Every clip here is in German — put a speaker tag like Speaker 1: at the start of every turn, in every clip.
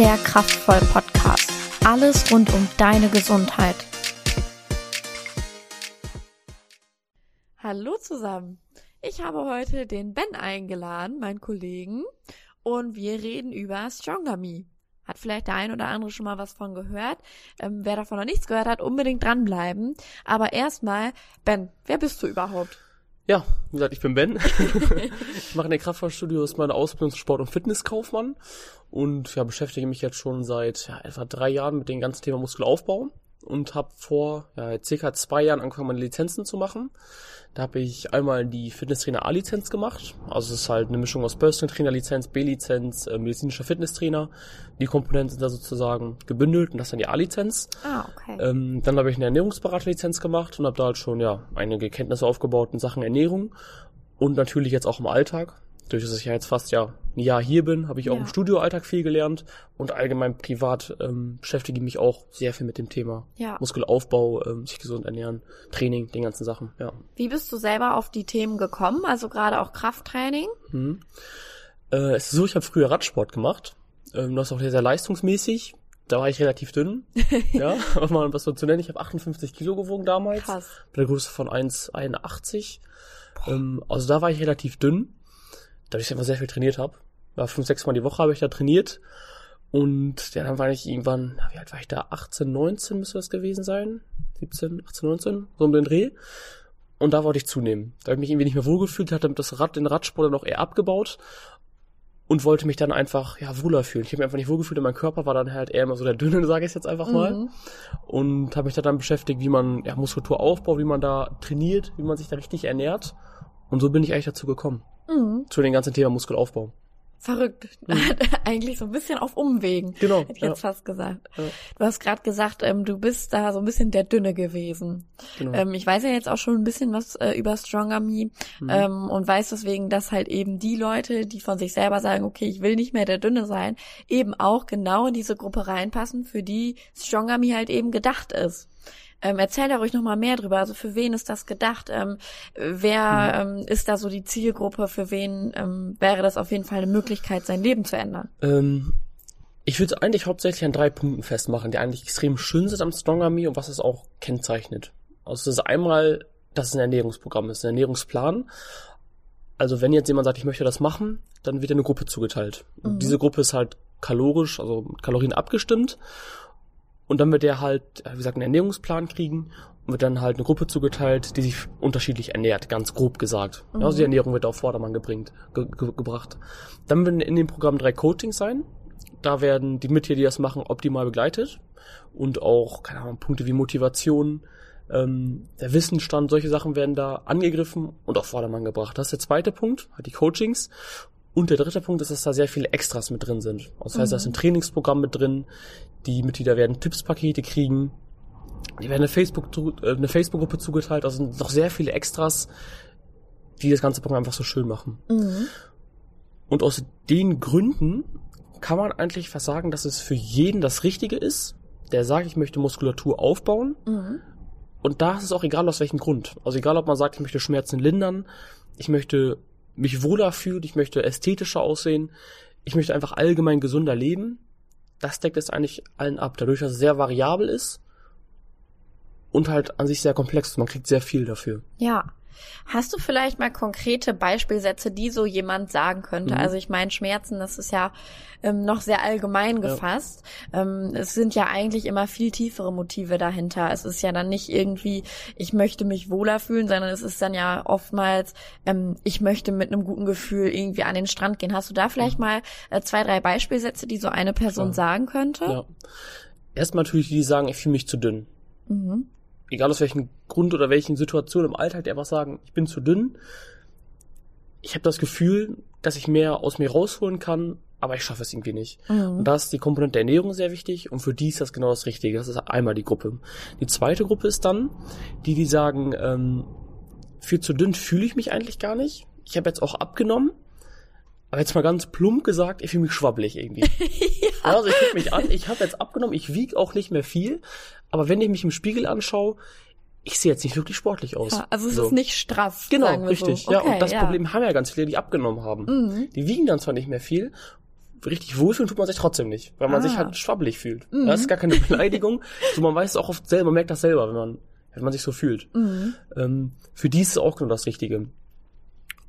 Speaker 1: der Kraftvoll Podcast. Alles rund um deine Gesundheit.
Speaker 2: Hallo zusammen. Ich habe heute den Ben eingeladen, meinen Kollegen, und wir reden über Stronger Me. Hat vielleicht der ein oder andere schon mal was von gehört. Ähm, wer davon noch nichts gehört hat, unbedingt dranbleiben. Aber erstmal, Ben, wer bist du überhaupt?
Speaker 3: Ja, wie gesagt, ich bin Ben. ich mache in der Kraftfahrstudios meine Ausbildung zum Sport- und Fitnesskaufmann und ja, beschäftige mich jetzt schon seit ja, etwa drei Jahren mit dem ganzen Thema Muskelaufbau und habe vor ja, circa zwei Jahren angefangen, meine Lizenzen zu machen. Da habe ich einmal die Fitnesstrainer A-Lizenz gemacht. Also es ist halt eine Mischung aus Personal Trainer Lizenz, B-Lizenz, äh, medizinischer Fitnesstrainer. Die Komponenten sind da sozusagen gebündelt und das ist dann die A-Lizenz.
Speaker 2: Ah, okay.
Speaker 3: Ähm, dann habe ich eine Ernährungsberater-Lizenz gemacht und habe da halt schon ja einige Kenntnisse aufgebaut in Sachen Ernährung und natürlich jetzt auch im Alltag durch dass ich ja jetzt fast ja ein Jahr hier bin, habe ich auch
Speaker 2: Ja.
Speaker 3: im Studioalltag viel gelernt und allgemein privat ähm, beschäftige ich mich auch sehr viel mit dem Thema
Speaker 2: Ja.
Speaker 3: Muskelaufbau, ähm, sich gesund ernähren, Training, den ganzen Sachen. Ja.
Speaker 2: Wie bist du selber auf die Themen gekommen? Also gerade auch Krafttraining?
Speaker 3: Mhm. Äh, es ist so, ich habe früher Radsport gemacht. Ähm, das ist auch sehr, sehr leistungsmäßig. Da war ich relativ dünn. ja, um mal was so zu nennen. Ich habe 58 Kilo gewogen damals.
Speaker 2: Krass.
Speaker 3: Bei der Größe von 1,81. Ähm, also da war ich relativ dünn. Da ich einfach sehr viel trainiert habe. Ja, fünf, sechs Mal die Woche habe ich da trainiert. Und dann war ich irgendwann, wie alt war ich da? 18, 19 müsste das gewesen sein. 17, 18, 19, so um den Dreh. Und da wollte ich zunehmen. Da habe ich mich irgendwie nicht mehr wohlgefühlt, hatte das Rad, den Radsport dann auch eher abgebaut und wollte mich dann einfach ja wohler fühlen. Ich habe mich einfach nicht wohlgefühlt und mein Körper war dann halt eher immer so der dünne, sage ich jetzt einfach mal.
Speaker 2: Mhm.
Speaker 3: Und habe mich da dann beschäftigt, wie man ja, Muskulatur aufbaut, wie man da trainiert, wie man sich da richtig ernährt. Und so bin ich eigentlich dazu gekommen.
Speaker 2: Mhm.
Speaker 3: Zu dem ganzen Thema Muskelaufbau.
Speaker 2: Verrückt. Eigentlich so ein bisschen auf Umwegen.
Speaker 3: Genau.
Speaker 2: Hätte ich jetzt fast gesagt.
Speaker 3: Ja.
Speaker 2: Du hast gerade gesagt, ähm, du bist da so ein bisschen der Dünne gewesen.
Speaker 3: Genau.
Speaker 2: Ähm, ich weiß ja jetzt auch schon ein bisschen was äh, über Stronger Me
Speaker 3: Mhm.
Speaker 2: ähm, und weiß deswegen, dass halt eben die Leute, die von sich selber sagen, okay, ich will nicht mehr der Dünne sein, eben auch genau in diese Gruppe reinpassen, für die Stronger Me halt eben gedacht ist. Ähm, erzähl da ruhig nochmal mehr drüber. Also für wen ist das gedacht? Ähm, wer ähm, ist da so die Zielgruppe? Für wen ähm, wäre das auf jeden Fall eine Möglichkeit, sein Leben zu ändern?
Speaker 3: Ähm, ich würde es eigentlich hauptsächlich an drei Punkten festmachen, die eigentlich extrem schön sind am Stronger Me und was es auch kennzeichnet. Also das ist einmal, dass es ein Ernährungsprogramm ist, ein Ernährungsplan. Also wenn jetzt jemand sagt, ich möchte das machen, dann wird eine Gruppe zugeteilt. Und
Speaker 2: Mhm.
Speaker 3: diese Gruppe ist halt kalorisch, also mit Kalorien abgestimmt. Und dann wird der halt, äh, wie gesagt, einen Ernährungsplan kriegen und wird dann halt eine Gruppe zugeteilt, die sich unterschiedlich ernährt, ganz grob gesagt. Ja, also die Ernährung wird auf Vordermann gebringt, ge ge gebracht. Dann werden in dem Programm drei Coachings sein. Da werden die Mitglieder, die das machen, optimal begleitet. Und auch, keine Ahnung, Punkte wie Motivation, ähm, der Wissensstand, solche Sachen werden da angegriffen und auf Vordermann gebracht. Das ist der zweite Punkt, halt die Coachings. Und der dritte Punkt ist, dass da sehr viele Extras mit drin sind. Also das heißt, da ist ein Trainingsprogramm mit drin. Die Mitglieder werden Tippspakete kriegen. Die werden eine Facebook, äh, eine Facebook-Gruppe zugeteilt. Also sind noch sehr viele Extras, die das ganze Programm einfach so schön machen.
Speaker 2: Mhm.
Speaker 3: Und aus den Gründen kann man eigentlich fast sagen, dass es für jeden das Richtige ist, der sagt, ich möchte Muskulatur aufbauen.
Speaker 2: Mhm.
Speaker 3: Und da ist es auch egal, aus welchem Grund. Also egal, ob man sagt, ich möchte Schmerzen lindern, ich möchte mich wohler fühlen, ich möchte ästhetischer aussehen, ich möchte einfach allgemein gesunder leben. Das deckt es eigentlich allen ab, dadurch, dass es sehr variabel ist und halt an sich sehr komplex. Man kriegt sehr viel dafür.
Speaker 2: Ja. Hast du vielleicht mal konkrete Beispielsätze, die so jemand sagen könnte?
Speaker 3: Mhm.
Speaker 2: Also ich meine, Schmerzen, das ist ja ähm, noch sehr allgemein gefasst. Ähm, es sind ja eigentlich immer viel tiefere Motive dahinter. Es ist ja dann nicht irgendwie, ich möchte mich wohler fühlen, sondern es ist dann ja oftmals, ähm, ich möchte mit einem guten Gefühl irgendwie an den Strand gehen. Hast du da vielleicht mal äh, zwei, drei Beispielsätze, die so eine Person
Speaker 3: Mhm. Klar.
Speaker 2: sagen könnte?
Speaker 3: Ja. Erstmal natürlich die, die sagen, ich fühle mich zu dünn.
Speaker 2: Mhm.
Speaker 3: Egal aus welchem Grund oder welchen Situationen im Alltag, die einfach sagen, ich bin zu dünn. Ich habe das Gefühl, dass ich mehr aus mir rausholen kann, aber ich schaffe es irgendwie nicht.
Speaker 2: Mhm.
Speaker 3: Und da ist die Komponente der Ernährung sehr wichtig und für die ist das genau das Richtige. Das ist einmal die Gruppe. Die zweite Gruppe ist dann die, die sagen, ähm, viel zu dünn fühle ich mich eigentlich gar nicht. Ich habe jetzt auch abgenommen, aber jetzt mal ganz plump gesagt, ich fühle mich schwabbelig irgendwie. ja. Also ich gucke mich an, ich habe jetzt abgenommen, ich wiege auch nicht mehr viel, aber wenn ich mich im Spiegel anschaue, ich sehe jetzt nicht wirklich sportlich aus.
Speaker 2: Ja, also es
Speaker 3: So.
Speaker 2: ist nicht straff.
Speaker 3: Genau, richtig.
Speaker 2: So.
Speaker 3: Ja,
Speaker 2: Okay,
Speaker 3: und das
Speaker 2: ja.
Speaker 3: Problem haben ja ganz viele, die abgenommen haben.
Speaker 2: Mhm.
Speaker 3: Die wiegen dann zwar nicht mehr viel, richtig wohlfühlen tut man sich trotzdem nicht, weil man
Speaker 2: Ah.
Speaker 3: sich halt schwabbelig fühlt.
Speaker 2: Mhm.
Speaker 3: Das ist gar keine Beleidigung. so, man weiß es auch oft selber, man merkt das selber, wenn man, wenn man sich so fühlt.
Speaker 2: Mhm.
Speaker 3: Ähm, für die ist es auch genau das Richtige.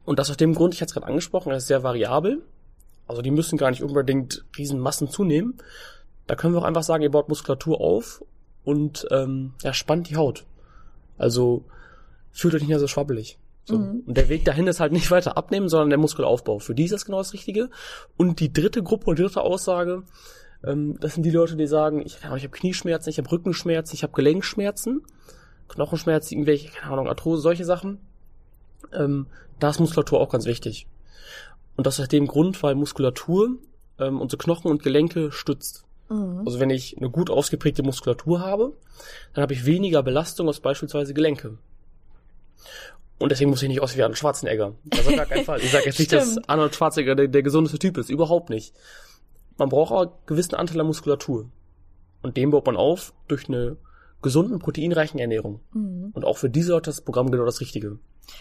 Speaker 3: Und das aus dem Grund, ich hatte es gerade angesprochen, das ist sehr variabel. Also die müssen gar nicht unbedingt Riesenmassen zunehmen. Da können wir auch einfach sagen, ihr baut Muskulatur auf und ähm, ja, spannt die Haut. Also fühlt euch nicht mehr so schwabbelig. So.
Speaker 2: Mhm.
Speaker 3: Und der Weg dahin ist halt nicht weiter abnehmen, sondern der Muskelaufbau. Für die ist das genau das Richtige. Und die dritte Gruppe und dritte Aussage, ähm, das sind die Leute, die sagen, ich, ich habe Knieschmerzen, ich habe Rückenschmerzen, ich habe Gelenkschmerzen, Knochenschmerzen, irgendwelche, keine Ahnung, Arthrose, solche Sachen. Ähm, da ist Muskulatur auch ganz wichtig. Und das aus dem Grund, weil Muskulatur ähm, unsere Knochen und Gelenke stützt.
Speaker 2: Mhm.
Speaker 3: Also wenn ich eine gut ausgeprägte Muskulatur habe, dann habe ich weniger Belastung als beispielsweise Gelenke. Und deswegen muss ich nicht aussehen wie Arnold Schwarzenegger. Das ist gar keinen Fall. Ich sage jetzt nicht, dass. Arnold Schwarzenegger der, der gesundeste Typ ist. Überhaupt nicht. Man braucht auch einen gewissen Anteil an Muskulatur. Und den baut man auf durch eine gesunden, proteinreichen Ernährung.
Speaker 2: Mhm.
Speaker 3: Und auch für diese Leute ist das Programm genau das Richtige.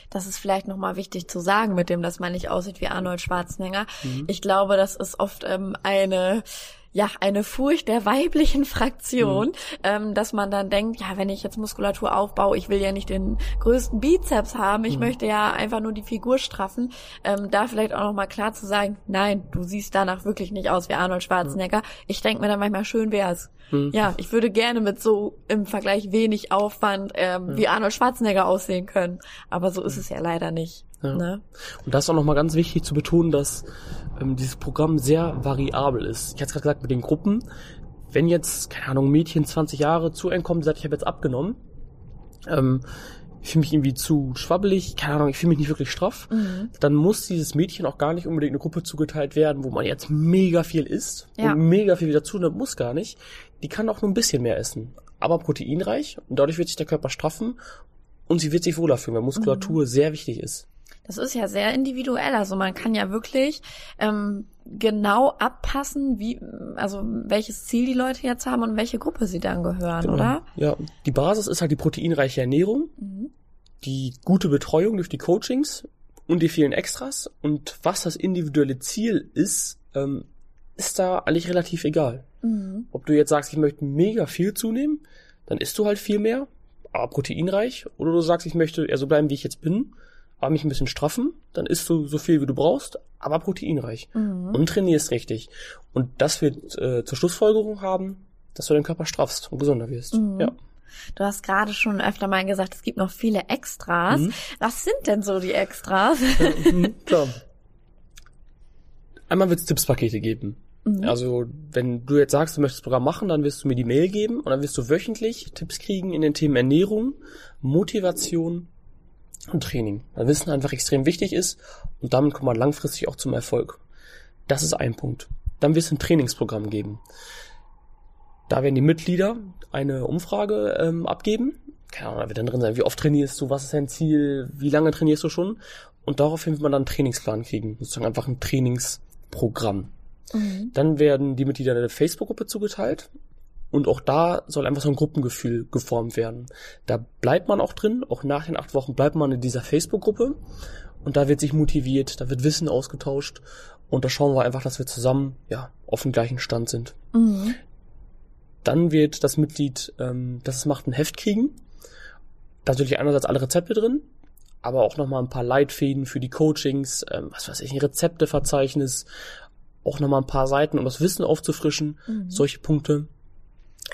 Speaker 2: Das ist vielleicht nochmal wichtig zu sagen, mit dem, dass man nicht aussieht wie Arnold Schwarzenegger.
Speaker 3: Mhm.
Speaker 2: Ich glaube, das ist oft ähm, eine ja, eine Furcht der weiblichen Fraktion,
Speaker 3: Mhm.
Speaker 2: ähm, dass man dann denkt, ja, wenn ich jetzt Muskulatur aufbaue, ich will ja nicht den größten Bizeps haben, ich
Speaker 3: Mhm.
Speaker 2: möchte ja einfach nur die Figur straffen. Ähm, da vielleicht auch nochmal klar zu sagen, nein, du siehst danach wirklich nicht aus wie Arnold Schwarzenegger. Ich denke mir dann manchmal, schön wär's.
Speaker 3: Mhm.
Speaker 2: Ja, ich würde gerne mit so im Vergleich wenig Aufwand ähm, wie Arnold Schwarzenegger aussehen können. Aber so ist es ja leider nicht.
Speaker 3: Ja.
Speaker 2: Ne?
Speaker 3: Und das ist auch nochmal ganz wichtig zu betonen, dass ähm, dieses Programm sehr variabel ist. Ich hatte gerade gesagt mit den Gruppen, wenn jetzt, keine Ahnung, Mädchen 20 Jahre zu einem kommt sagt, ich habe jetzt abgenommen, ähm, ich fühle mich irgendwie zu schwabbelig, keine Ahnung, ich fühle mich nicht wirklich straff,
Speaker 2: Mhm.
Speaker 3: dann muss dieses Mädchen auch gar nicht unbedingt eine Gruppe zugeteilt werden, wo man jetzt mega viel isst
Speaker 2: Ja.
Speaker 3: und mega viel dazu nimmt, muss gar nicht. Die kann auch nur ein bisschen mehr essen, aber proteinreich und dadurch wird sich der Körper straffen und sie wird sich wohler fühlen, weil Muskulatur sehr wichtig ist.
Speaker 2: Das ist ja sehr individuell. Also man kann ja wirklich ähm, genau abpassen, wie, also welches Ziel die Leute jetzt haben und welche Gruppe sie dann gehören,
Speaker 3: Genau.
Speaker 2: oder?
Speaker 3: Ja, die Basis ist halt die proteinreiche Ernährung,
Speaker 2: Mhm.
Speaker 3: die gute Betreuung durch die Coachings und die vielen Extras. Und was das individuelle Ziel ist, ähm, ist da eigentlich relativ egal.
Speaker 2: Mhm.
Speaker 3: Ob du jetzt sagst, ich möchte mega viel zunehmen, dann isst du halt viel mehr, aber proteinreich. Oder du sagst, ich möchte eher so bleiben, wie ich jetzt bin, aber mich ein bisschen straffen, dann isst du so viel, wie du brauchst, aber proteinreich.
Speaker 2: Mhm.
Speaker 3: Und trainierst richtig. Und das wird äh, zur Schlussfolgerung haben, dass du deinen Körper straffst und gesunder wirst.
Speaker 2: Mhm.
Speaker 3: Ja.
Speaker 2: Du hast gerade schon öfter mal gesagt, es gibt noch viele Extras.
Speaker 3: Mhm.
Speaker 2: Was sind denn so die Extras?
Speaker 3: Mhm, Klar. Einmal wird es Tippspakete geben.
Speaker 2: Mhm.
Speaker 3: Also, wenn du jetzt sagst, du möchtest das Programm machen, dann wirst du mir die Mail geben und dann wirst du wöchentlich Tipps kriegen in den Themen Ernährung, Motivation und Training. Weil Wissen einfach extrem wichtig ist und damit kommt man langfristig auch zum Erfolg. Das ist ein Punkt. Dann wird es ein Trainingsprogramm geben. Da werden die Mitglieder eine Umfrage ähm, abgeben. Keine Ahnung, da wird dann drin sein, wie oft trainierst du, was ist dein Ziel, wie lange trainierst du schon? Und daraufhin wird man dann einen Trainingsplan kriegen. Sozusagen einfach ein Trainingsprogramm.
Speaker 2: Mhm.
Speaker 3: Dann werden die Mitglieder der Facebook-Gruppe zugeteilt. Und auch da soll einfach so ein Gruppengefühl geformt werden. Da bleibt man auch drin, auch nach den acht Wochen bleibt man in dieser Facebook-Gruppe. Und da wird sich motiviert, da wird Wissen ausgetauscht. Und da schauen wir einfach, dass wir zusammen, ja, auf dem gleichen Stand sind.
Speaker 2: Mhm.
Speaker 3: Dann wird das Mitglied, ähm, das es macht, ein Heft kriegen. Da sind natürlich einerseits alle Rezepte drin, aber auch nochmal ein paar Leitfäden für die Coachings, ähm, was weiß ich, ein Rezepteverzeichnis, auch nochmal ein paar Seiten, um das Wissen aufzufrischen.
Speaker 2: Mhm.
Speaker 3: Solche Punkte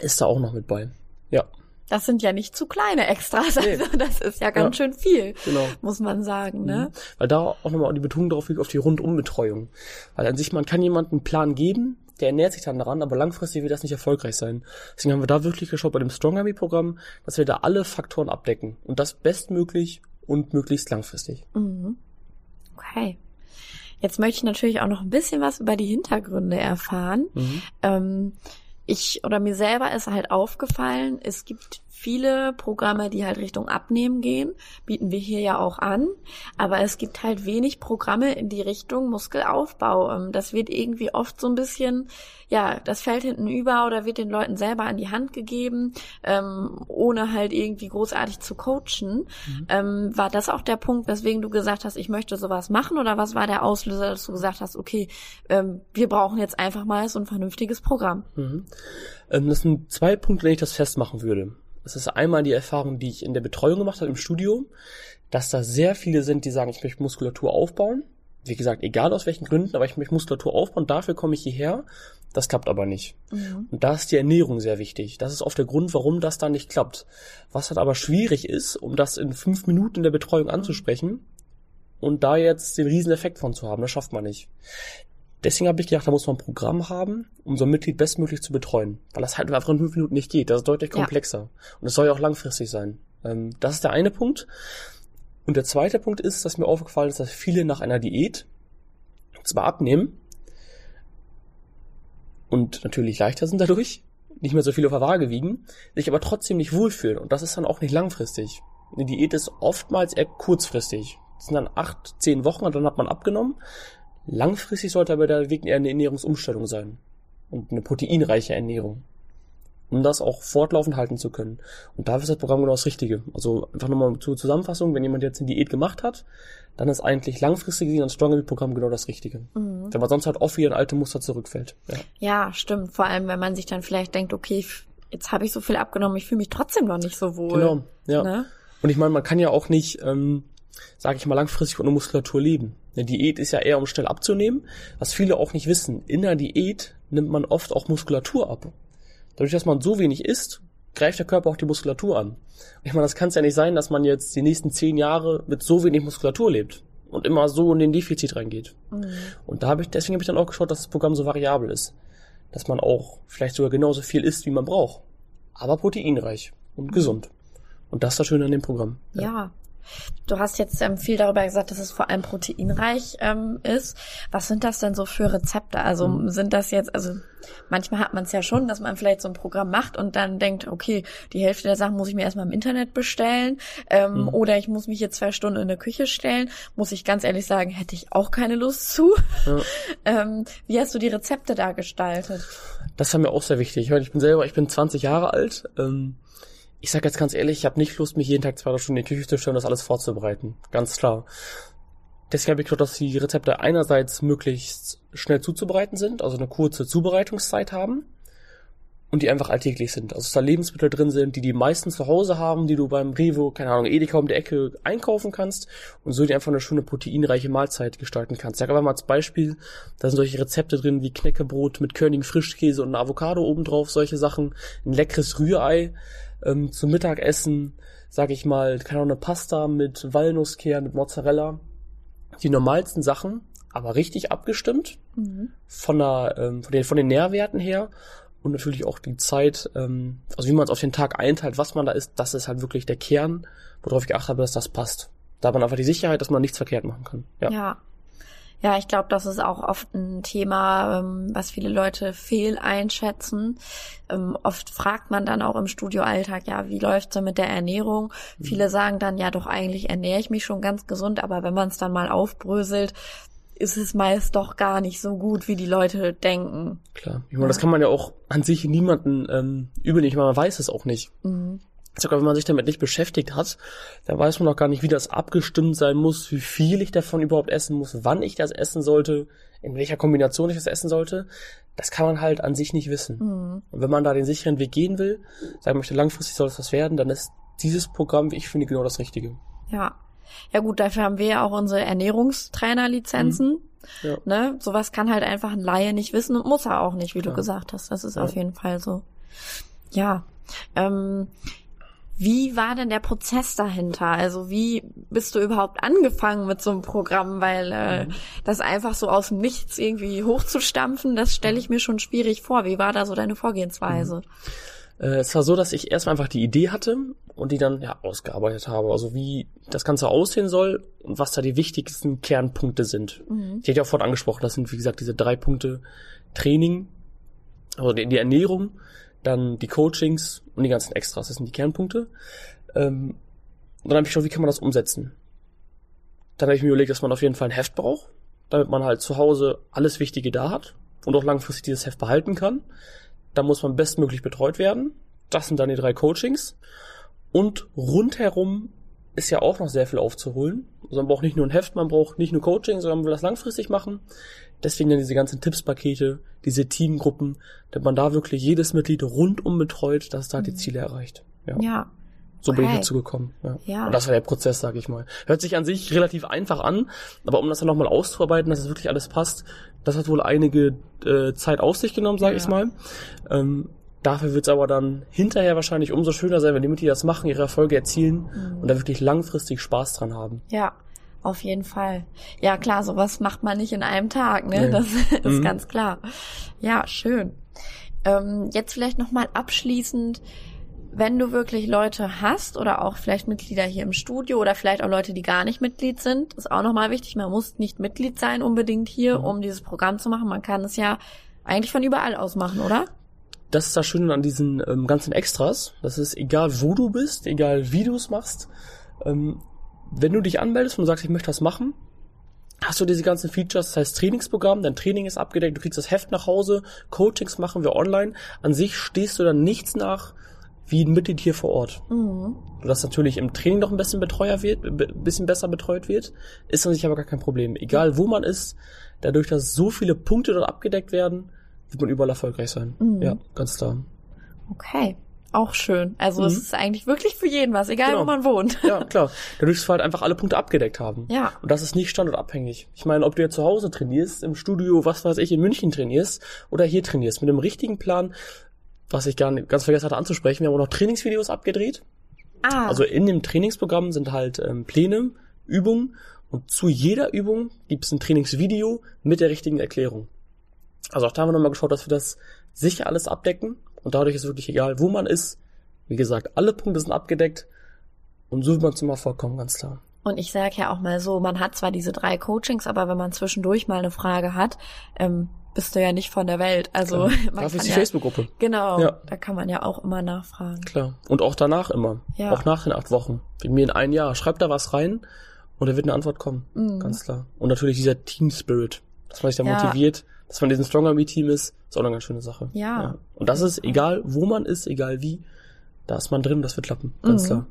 Speaker 3: ist da auch noch mit bei. Ja,
Speaker 2: Das sind ja nicht zu kleine Extras,
Speaker 3: Nee.
Speaker 2: also das ist ja ganz
Speaker 3: Ja.
Speaker 2: schön viel,
Speaker 3: genau.
Speaker 2: muss man sagen, ne?
Speaker 3: Mhm. Weil da auch nochmal die Betonung darauf liegt, auf die Rundumbetreuung. Weil an sich, man kann jemandem einen Plan geben, der ernährt sich dann daran, aber langfristig wird das nicht erfolgreich sein. Deswegen haben wir da wirklich geschaut bei dem Strong Army Programm, dass wir da alle Faktoren abdecken. Und das bestmöglich und möglichst langfristig.
Speaker 2: Mhm. Okay. Jetzt möchte ich natürlich auch noch ein bisschen was über die Hintergründe erfahren.
Speaker 3: Mhm.
Speaker 2: Ähm, ich oder mir selber ist halt aufgefallen, es gibt viele Programme, die halt Richtung Abnehmen gehen, bieten wir hier ja auch an. Aber es gibt halt wenig Programme in die Richtung Muskelaufbau. Ähm, das wird irgendwie oft so ein bisschen, ja, das fällt hinten über oder wird den Leuten selber an die Hand gegeben, ähm, ohne halt irgendwie großartig zu coachen. Mhm. Ähm, war das auch der Punkt, weswegen du gesagt hast, ich möchte sowas machen? Oder was war der Auslöser, dass du gesagt hast, okay, ähm, wir brauchen jetzt einfach mal so ein vernünftiges Programm?
Speaker 3: Mhm. Ähm, das sind zwei Punkte, wenn ich das festmachen würde. Das ist einmal die Erfahrung, die ich in der Betreuung gemacht habe im Studium, dass da sehr viele sind, die sagen, ich möchte Muskulatur aufbauen. Wie gesagt, egal aus welchen Gründen, aber ich möchte Muskulatur aufbauen, dafür komme ich hierher. Das klappt aber nicht. Mhm. Und da ist die Ernährung sehr wichtig. Das ist oft der Grund, warum das da nicht klappt. Was halt aber schwierig ist, um das in fünf Minuten in der Betreuung anzusprechen und da jetzt den riesen Effekt von zu haben, das schafft man nicht. Deswegen habe ich gedacht, da muss man ein Programm haben, um so ein Mitglied bestmöglich zu betreuen. Weil das halt einfach in fünf Minuten nicht geht. Das ist deutlich komplexer. Ja. Und es soll ja auch langfristig sein. Ähm, das ist der eine Punkt. Und der zweite Punkt ist, dass mir aufgefallen ist, dass viele nach einer Diät zwar abnehmen und natürlich leichter sind dadurch, nicht mehr so viel auf der Waage wiegen, sich aber trotzdem nicht wohlfühlen. Und das ist dann auch nicht langfristig. Eine Diät ist oftmals eher kurzfristig. Das sind dann acht, zehn Wochen und dann hat man abgenommen. Langfristig sollte aber der Weg eher eine Ernährungsumstellung sein und eine proteinreiche Ernährung, um das auch fortlaufend halten zu können. Und dafür ist das Programm genau das Richtige. Also einfach nochmal zur Zusammenfassung, wenn jemand jetzt eine Diät gemacht hat, dann ist eigentlich langfristig gesehen ein Stronger Programm genau das Richtige. Mhm. Wenn man sonst halt oft wieder in alte Muster zurückfällt.
Speaker 2: Ja. ja, stimmt. Vor allem, wenn man sich dann vielleicht denkt, okay, jetzt habe ich so viel abgenommen, ich fühle mich trotzdem noch nicht so wohl.
Speaker 3: Genau, ja. Ne? Und ich meine, man kann ja auch nicht, ähm, sage ich mal, langfristig ohne Muskulatur leben. Eine Diät ist ja eher, um schnell abzunehmen. Was viele auch nicht wissen, in der Diät nimmt man oft auch Muskulatur ab. Dadurch, dass man so wenig isst, greift der Körper auch die Muskulatur an. Ich meine, das kann es ja nicht sein, dass man jetzt die nächsten zehn Jahre mit so wenig Muskulatur lebt und immer so in den Defizit reingeht. Mhm. Und da habe ich, deswegen habe ich dann auch geschaut, dass das Programm so variabel ist. Dass man auch vielleicht sogar genauso viel isst, wie man braucht. Aber proteinreich und mhm. gesund. Und das ist das Schöne an dem Programm.
Speaker 2: Ja, ja Du hast jetzt ähm, viel darüber gesagt, dass es vor allem proteinreich ähm, ist. Was sind das denn so für Rezepte? Also mhm. sind das jetzt, also manchmal hat man es ja schon, dass man vielleicht so ein Programm macht und dann denkt, okay, die Hälfte der Sachen muss ich mir erstmal im Internet bestellen ähm, mhm. oder ich muss mich jetzt zwei Stunden in der Küche stellen. Muss ich ganz ehrlich sagen, hätte ich auch keine Lust zu. Ja. ähm, wie hast du die Rezepte da gestaltet?
Speaker 3: Das war mir auch sehr wichtig. Ich bin selber, ich bin 20 Jahre alt. Ähm ich sag jetzt ganz ehrlich, ich habe nicht Lust, mich jeden Tag zwei Stunden in die Küche zu stellen und das alles vorzubereiten. Ganz klar. Deswegen habe ich gedacht, dass die Rezepte einerseits möglichst schnell zuzubereiten sind, also eine kurze Zubereitungszeit haben und die einfach alltäglich sind. Also dass da Lebensmittel drin sind, die die meisten zu Hause haben, die du beim Revo, keine Ahnung, Edeka um die Ecke einkaufen kannst und so dir einfach eine schöne proteinreiche Mahlzeit gestalten kannst. Sag aber mal als Beispiel, da sind solche Rezepte drin wie Knäckebrot mit körnigen Frischkäse und Avocado obendrauf, solche Sachen, ein leckeres Rührei, ähm, zum Mittagessen, sag ich mal, keine Ahnung, eine Pasta mit Walnusskern, mit Mozzarella. Die normalsten Sachen, aber richtig abgestimmt mhm. von, der, ähm, von, den, von den Nährwerten her und natürlich auch die Zeit, ähm, also wie man es auf den Tag einteilt, was man da isst, das ist halt wirklich der Kern, worauf ich geachtet habe, dass das passt. Da hat man einfach die Sicherheit, dass man nichts verkehrt machen kann.
Speaker 2: Ja. ja. Ja, ich glaube, das ist auch oft ein Thema, ähm, was viele Leute fehl einschätzen. Ähm, oft fragt man dann auch im Studioalltag, ja, wie läuft's denn mit der Ernährung? Mhm. Viele sagen dann, ja, doch eigentlich ernähre ich mich schon ganz gesund, aber wenn man es dann mal aufbröselt, ist es meist doch gar nicht so gut, wie die Leute denken.
Speaker 3: Klar. Ich meine, ja. das kann man ja auch an sich niemanden ähm, übernehmen, man weiß es auch nicht. Mhm sogar wenn man sich damit nicht beschäftigt hat, dann weiß man noch gar nicht, wie das abgestimmt sein muss, wie viel ich davon überhaupt essen muss, wann ich das essen sollte, in welcher Kombination ich das essen sollte. Das kann man halt an sich nicht wissen. Mhm. Und wenn man da den sicheren Weg gehen will, sagen möchte, langfristig soll es was werden, dann ist dieses Programm, wie ich finde, genau das Richtige.
Speaker 2: Ja. Ja gut, dafür haben wir ja auch unsere Ernährungstrainerlizenzen. Mhm. Ja. Ne? Sowas kann halt einfach ein Laie nicht wissen und muss er auch nicht, wie Klar. du gesagt hast. Das ist ja. auf jeden Fall so. Ja. Ähm, wie war denn der Prozess dahinter? Also wie bist du überhaupt angefangen mit so einem Programm? Weil äh, mhm. das einfach so aus dem Nichts irgendwie hochzustampfen, das stelle ich mir schon schwierig vor. Wie war da so deine Vorgehensweise?
Speaker 3: Mhm. Äh, es war so, dass ich erstmal einfach die Idee hatte und die dann ja ausgearbeitet habe. Also wie das Ganze aussehen soll und was da die wichtigsten Kernpunkte sind. Mhm. Ich hätte ja auch vorhin angesprochen, das sind wie gesagt diese drei Punkte Training, also die Ernährung, dann die Coachings und die ganzen Extras. Das sind die Kernpunkte. Ähm, und dann habe ich geschaut, wie kann man das umsetzen. Dann habe ich mir überlegt, dass man auf jeden Fall ein Heft braucht, damit man halt zu Hause alles Wichtige da hat und auch langfristig dieses Heft behalten kann. Da muss man bestmöglich betreut werden. Das sind dann die drei Coachings. Und rundherum ist ja auch noch sehr viel aufzuholen. Also man braucht nicht nur ein Heft, man braucht nicht nur Coaching, sondern man will das langfristig machen. Deswegen dann diese ganzen Tippspakete, diese Teamgruppen, damit man da wirklich jedes Mitglied rundum betreut, dass es da die
Speaker 2: Mhm.
Speaker 3: Ziele erreicht. Ja.
Speaker 2: Ja.
Speaker 3: So bin ich
Speaker 2: Okay.
Speaker 3: dazu gekommen. Ja.
Speaker 2: Ja.
Speaker 3: Und das war der Prozess, sag ich mal. Hört sich an sich relativ einfach an, aber um das dann nochmal auszuarbeiten, dass es wirklich alles passt, das hat wohl einige äh, Zeit auf sich genommen, sag
Speaker 2: Ja.
Speaker 3: ich's mal. Ähm, dafür wird's aber dann hinterher wahrscheinlich umso schöner sein, wenn die Mitglieder das machen, ihre Erfolge erzielen
Speaker 2: Mhm.
Speaker 3: und da wirklich langfristig Spaß dran haben.
Speaker 2: Ja, auf jeden Fall. Ja, klar, sowas macht man nicht in einem Tag, ne?
Speaker 3: Nee.
Speaker 2: Das ist
Speaker 3: Mhm.
Speaker 2: ganz klar. Ja, schön. Ähm, jetzt vielleicht nochmal abschließend, wenn du wirklich Leute hast oder auch vielleicht Mitglieder hier im Studio oder vielleicht auch Leute, die gar nicht Mitglied sind, ist auch nochmal wichtig. Man muss nicht Mitglied sein unbedingt hier,
Speaker 3: Mhm.
Speaker 2: um dieses Programm zu machen. Man kann es ja eigentlich von überall aus machen, oder?
Speaker 3: Das ist das Schöne an diesen ähm, ganzen Extras. Das ist egal, wo du bist, egal wie du es machst. Ähm, wenn du dich anmeldest und sagst, ich möchte das machen, hast du diese ganzen Features, das heißt Trainingsprogramm, dein Training ist abgedeckt, du kriegst das Heft nach Hause, Coachings machen wir online. An sich stehst du dann nichts nach wie ein Mitglied hier vor Ort.
Speaker 2: Mhm.
Speaker 3: Du das natürlich im Training noch ein bisschen betreuer wird, ein bisschen besser betreut wird, ist an sich aber gar kein Problem. Egal wo man ist, dadurch, dass so viele Punkte dort abgedeckt werden, wird man überall erfolgreich sein.
Speaker 2: Mhm.
Speaker 3: Ja, ganz klar.
Speaker 2: Okay. Auch schön. Also
Speaker 3: Mhm.
Speaker 2: es ist eigentlich wirklich für jeden was, egal
Speaker 3: Genau.
Speaker 2: wo man wohnt.
Speaker 3: Ja, klar. Dadurch, dass wir halt einfach alle Punkte abgedeckt haben.
Speaker 2: Ja.
Speaker 3: Und das ist nicht standortabhängig. Ich meine, ob du jetzt zu Hause trainierst, im Studio, was weiß ich, in München trainierst oder hier trainierst, mit dem richtigen Plan, was ich gar nicht, ganz vergessen hatte anzusprechen, wir haben auch noch Trainingsvideos abgedreht.
Speaker 2: Ah,
Speaker 3: Also in dem Trainingsprogramm sind halt ähm, Pläne, Übungen und zu jeder Übung gibt es ein Trainingsvideo mit der richtigen Erklärung. Also auch da haben wir nochmal geschaut, dass wir das sicher alles abdecken und dadurch ist wirklich egal, wo man ist. Wie gesagt, alle Punkte sind abgedeckt und so wird man zum Erfolg kommen, ganz klar.
Speaker 2: Und ich sage ja auch mal so, man hat zwar diese drei Coachings, aber wenn man zwischendurch mal eine Frage hat, ähm, bist du ja nicht von der Welt. Also
Speaker 3: Klar.
Speaker 2: man
Speaker 3: Dafür ist die
Speaker 2: ja,
Speaker 3: Facebook-Gruppe.
Speaker 2: Genau,
Speaker 3: Ja.
Speaker 2: da kann man ja auch immer nachfragen.
Speaker 3: Klar. Und auch danach immer.
Speaker 2: Ja.
Speaker 3: Auch nach den acht Wochen. Wie mir in ein Jahr. Schreibt da was rein und da wird eine Antwort kommen.
Speaker 2: Mhm.
Speaker 3: Ganz klar. Und natürlich dieser Team Spirit. Dass man sich da
Speaker 2: Ja.
Speaker 3: motiviert, dass man in diesem Stronger Me Team ist, ist auch eine ganz schöne Sache.
Speaker 2: Ja.
Speaker 3: Und das ist egal, wo man ist, egal wie, da ist man drin, das wird klappen. Ganz
Speaker 2: Mhm.
Speaker 3: klar.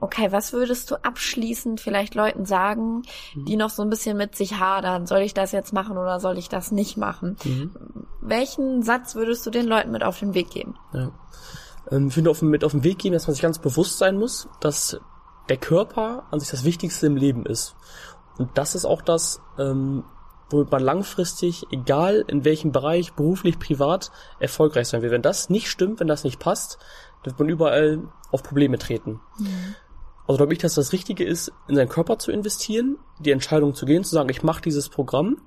Speaker 2: Okay, was würdest du abschließend vielleicht Leuten sagen,
Speaker 3: Mhm.
Speaker 2: die noch so ein bisschen mit sich hadern? Soll ich das jetzt machen oder soll ich das nicht machen?
Speaker 3: Mhm.
Speaker 2: Welchen Satz würdest du den Leuten mit auf den Weg geben?
Speaker 3: Ja. Ähm, ich finde auf, mit auf den Weg gehen, dass man sich ganz bewusst sein muss, dass der Körper an sich das Wichtigste im Leben ist. Und das ist auch das, ähm, womit man langfristig, egal in welchem Bereich, beruflich, privat, erfolgreich sein will. Wenn das nicht stimmt, wenn das nicht passt, dann wird man überall auf Probleme treten. Also glaube ich, dass das Richtige ist, in seinen Körper zu investieren, die Entscheidung zu gehen, zu sagen, ich mache dieses Programm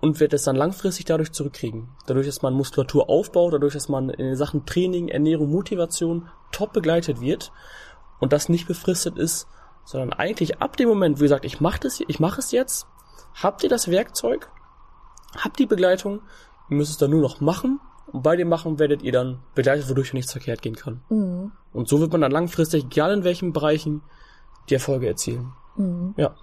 Speaker 3: und werde es dann langfristig dadurch zurückkriegen. Dadurch, dass man Muskulatur aufbaut, dadurch, dass man in den Sachen Training, Ernährung, Motivation top begleitet wird und das nicht befristet ist, sondern eigentlich ab dem Moment, wo ihr sagt, ich mache das, ich mache es jetzt, habt ihr das Werkzeug, habt die Begleitung, ihr müsst es dann nur noch machen und bei dem Machen werdet ihr dann begleitet, wodurch nichts verkehrt gehen kann.
Speaker 2: Mhm.
Speaker 3: Und so wird man dann langfristig, egal in welchen Bereichen, die Erfolge erzielen.
Speaker 2: Mhm.
Speaker 3: Ja.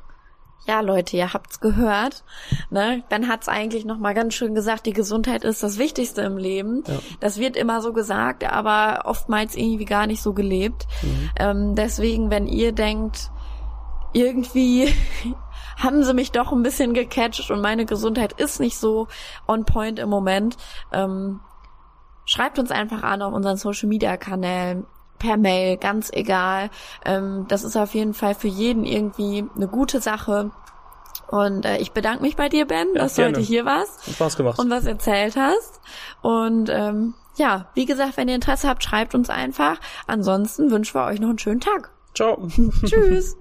Speaker 2: Ja, Leute, ihr habt's gehört. Ne? Ben hat's eigentlich noch mal ganz schön gesagt, die Gesundheit ist das Wichtigste im Leben.
Speaker 3: Ja.
Speaker 2: Das wird immer so gesagt, aber oftmals irgendwie gar nicht so gelebt.
Speaker 3: Mhm.
Speaker 2: Ähm, deswegen, wenn ihr denkt, irgendwie haben sie mich doch ein bisschen gecatcht und meine Gesundheit ist nicht so on point im Moment, ähm, schreibt uns einfach an auf unseren Social Media Kanälen per Mail, ganz egal. Ähm, das ist auf jeden Fall für jeden irgendwie eine gute Sache. Und äh, ich bedanke mich bei dir, Ben,
Speaker 3: Ja,
Speaker 2: dass du
Speaker 3: gerne.
Speaker 2: heute hier warst
Speaker 3: Hat Spaß gemacht.
Speaker 2: und was erzählt hast. Und ähm, ja, wie gesagt, wenn ihr Interesse habt, schreibt uns einfach. Ansonsten wünschen wir euch noch einen schönen Tag.
Speaker 3: Ciao.
Speaker 2: Tschüss.